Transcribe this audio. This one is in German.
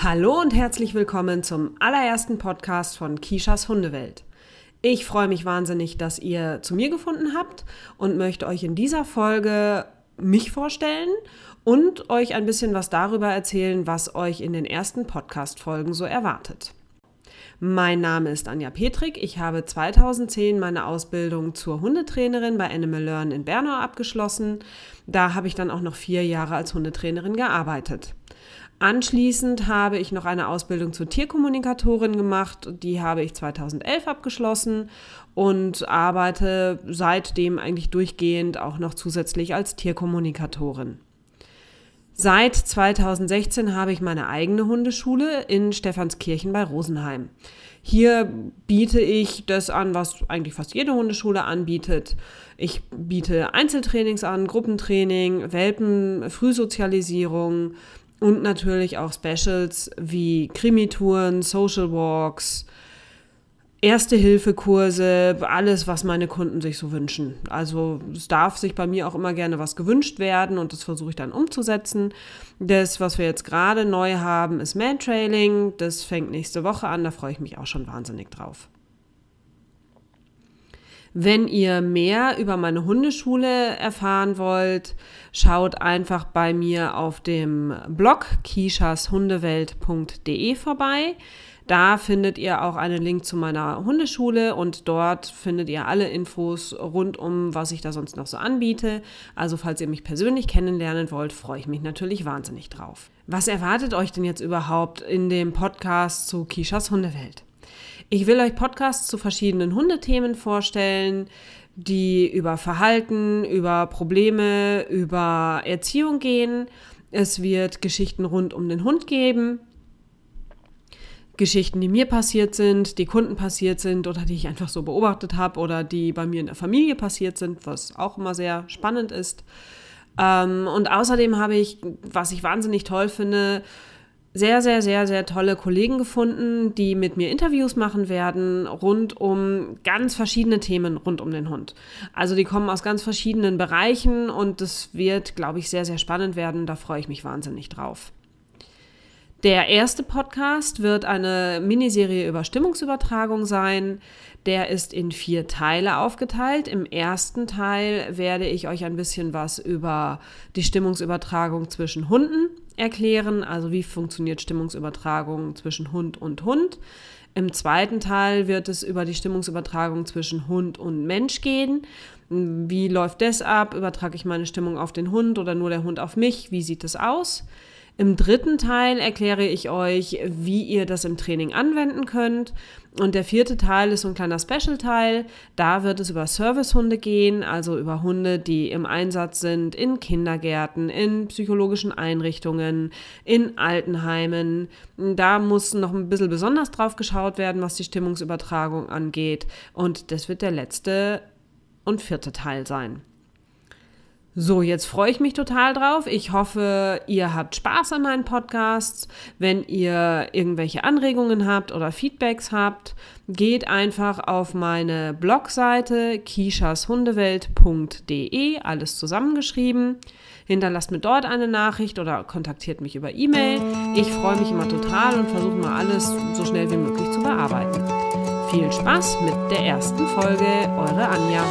Hallo und herzlich willkommen zum allerersten Podcast von Kishas Hundewelt. Ich freue mich wahnsinnig, dass ihr zu mir gefunden habt und möchte euch in dieser Folge mich vorstellen und euch ein bisschen was darüber erzählen, was euch in den ersten Podcast-Folgen so erwartet. Mein Name ist Anja Petrik. Ich habe 2010 meine Ausbildung zur Hundetrainerin bei Animal Learn in Bernau abgeschlossen. Da habe ich dann auch noch vier Jahre als Hundetrainerin gearbeitet. Anschließend habe ich noch eine Ausbildung zur Tierkommunikatorin gemacht. Die habe ich 2011 abgeschlossen und arbeite seitdem eigentlich durchgehend auch noch zusätzlich als Tierkommunikatorin. Seit 2016 habe ich meine eigene Hundeschule in Stephanskirchen bei Rosenheim. Hier biete ich das an, was eigentlich fast jede Hundeschule anbietet. Ich biete Einzeltrainings an, Gruppentraining, Welpen, Frühsozialisierung und natürlich auch Specials wie Krimitouren, Social Walks, Erste-Hilfe-Kurse, alles, was meine Kunden sich so wünschen. Also es darf sich bei mir auch immer gerne was gewünscht werden und das versuche ich dann umzusetzen. Das, was wir jetzt gerade neu haben, ist Mantrailing. Das fängt nächste Woche an, da freue ich mich auch schon wahnsinnig drauf. Wenn ihr mehr über meine Hundeschule erfahren wollt, schaut einfach bei mir auf dem Blog kishashundewelt.de vorbei. Da findet ihr auch einen Link zu meiner Hundeschule und dort findet ihr alle Infos rund um, was ich da sonst noch so anbiete. Also falls ihr mich persönlich kennenlernen wollt, freue ich mich natürlich wahnsinnig drauf. Was erwartet euch denn jetzt überhaupt in dem Podcast zu Kishas Hundewelt? Ich will euch Podcasts zu verschiedenen Hundethemen vorstellen, die über Verhalten, über Probleme, über Erziehung gehen. Es wird Geschichten rund um den Hund geben. Geschichten, die mir passiert sind, die Kunden passiert sind oder die ich einfach so beobachtet habe oder die bei mir in der Familie passiert sind, was auch immer sehr spannend ist. Ähm, und außerdem habe ich, was ich wahnsinnig toll finde, sehr, sehr, sehr, sehr tolle Kollegen gefunden, die mit mir Interviews machen werden rund um ganz verschiedene Themen rund um den Hund. Also die kommen aus ganz verschiedenen Bereichen und das wird, glaube ich, sehr, sehr spannend werden. Da freue ich mich wahnsinnig drauf. Der erste Podcast wird eine Miniserie über Stimmungsübertragung sein. Der ist in vier Teile aufgeteilt. Im ersten Teil werde ich euch ein bisschen was über die Stimmungsübertragung zwischen Hunden erklären, also wie funktioniert Stimmungsübertragung zwischen Hund und Hund. Im zweiten Teil wird es über die Stimmungsübertragung zwischen Hund und Mensch gehen. Wie läuft das ab? Übertrage ich meine Stimmung auf den Hund oder nur der Hund auf mich? Wie sieht es aus? Im dritten Teil erkläre ich euch, wie ihr das im Training anwenden könnt. Und der vierte Teil ist so ein kleiner Special-Teil. Da wird es über Servicehunde gehen, also über Hunde, die im Einsatz sind in Kindergärten, in psychologischen Einrichtungen, in Altenheimen. Da muss noch ein bisschen besonders drauf geschaut werden, was die Stimmungsübertragung angeht. Und das wird der letzte und vierte Teil sein. So, jetzt freue ich mich total drauf. Ich hoffe, ihr habt Spaß an meinen Podcasts. Wenn ihr irgendwelche Anregungen habt oder Feedbacks habt, geht einfach auf meine Blogseite kishashundewelt.de, alles zusammengeschrieben. Hinterlasst mir dort eine Nachricht oder kontaktiert mich über E-Mail. Ich freue mich immer total und versuche mal alles so schnell wie möglich zu bearbeiten. Viel Spaß mit der ersten Folge, eure Anja.